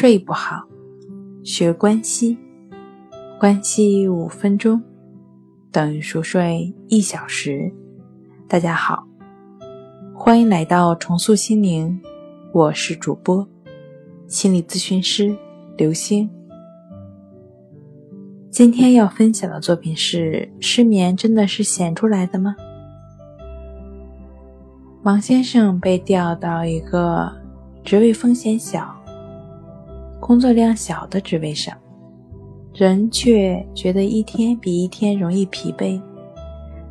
睡不好，学关西，关西五分钟等于熟睡一小时。大家好，欢迎来到重塑心灵，我是主播心理咨询师刘星。今天要分享的作品是：失眠真的是显出来的吗？王先生被调到一个职位风险小。工作量小的职位上，人却觉得一天比一天容易疲惫，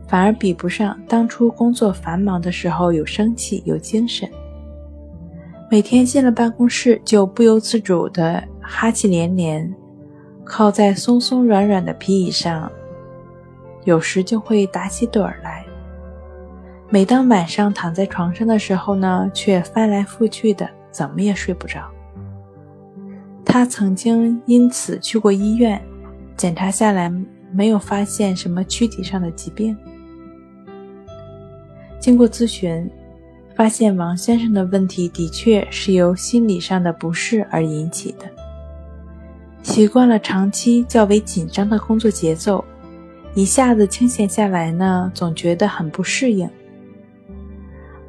反而比不上当初工作繁忙的时候有生气、有精神。每天进了办公室就不由自主的哈气连连，靠在松松软软的皮椅上，有时就会打起盹儿来。每当晚上躺在床上的时候呢，却翻来覆去的，怎么也睡不着。他曾经因此去过医院，检查下来没有发现什么躯体上的疾病。经过咨询，发现王先生的问题的确是由心理上的不适而引起的。习惯了长期较为紧张的工作节奏，一下子清闲下来呢，总觉得很不适应。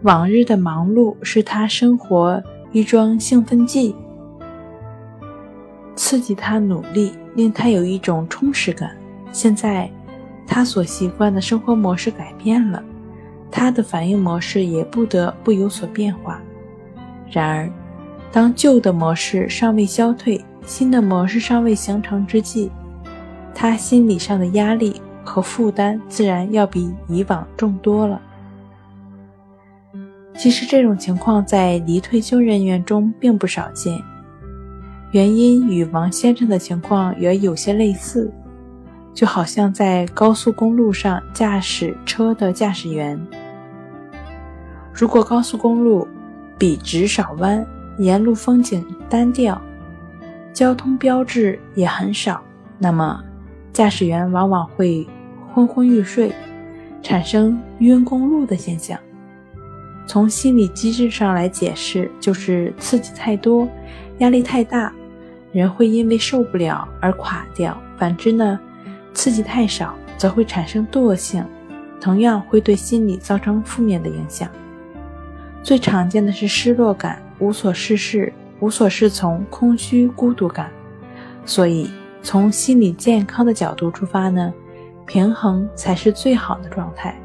往日的忙碌是他生活一桩兴奋剂。刺激他努力，令他有一种充实感。现在，他所习惯的生活模式改变了，他的反应模式也不得不有所变化。然而，当旧的模式尚未消退，新的模式尚未形成之际，他心理上的压力和负担自然要比以往重多了。其实，这种情况在离退休人员中并不少见。原因与王先生的情况也有些类似，就好像在高速公路上驾驶车的驾驶员。如果高速公路笔直少弯，沿路风景单调，交通标志也很少，那么驾驶员往往会昏昏欲睡，产生晕公路的现象。从心理机制上来解释，就是刺激太多，压力太大。人会因为受不了而垮掉，反之呢，刺激太少则会产生惰性，同样会对心理造成负面的影响。最常见的是失落感、无所事事、无所适从、空虚、孤独感。所以，从心理健康的角度出发呢，平衡才是最好的状态，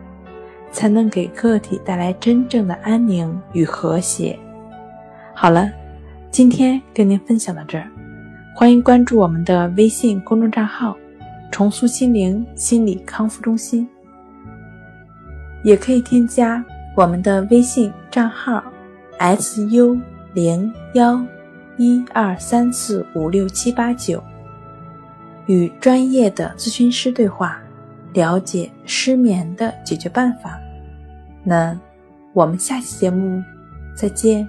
才能给个体带来真正的安宁与和谐。好了，今天跟您分享到这儿。欢迎关注我们的微信公众账号“重塑心灵心理康复中心”，也可以添加我们的微信账号 “su 零幺一二三四五六七八九”，与专业的咨询师对话，了解失眠的解决办法。那我们下期节目再见。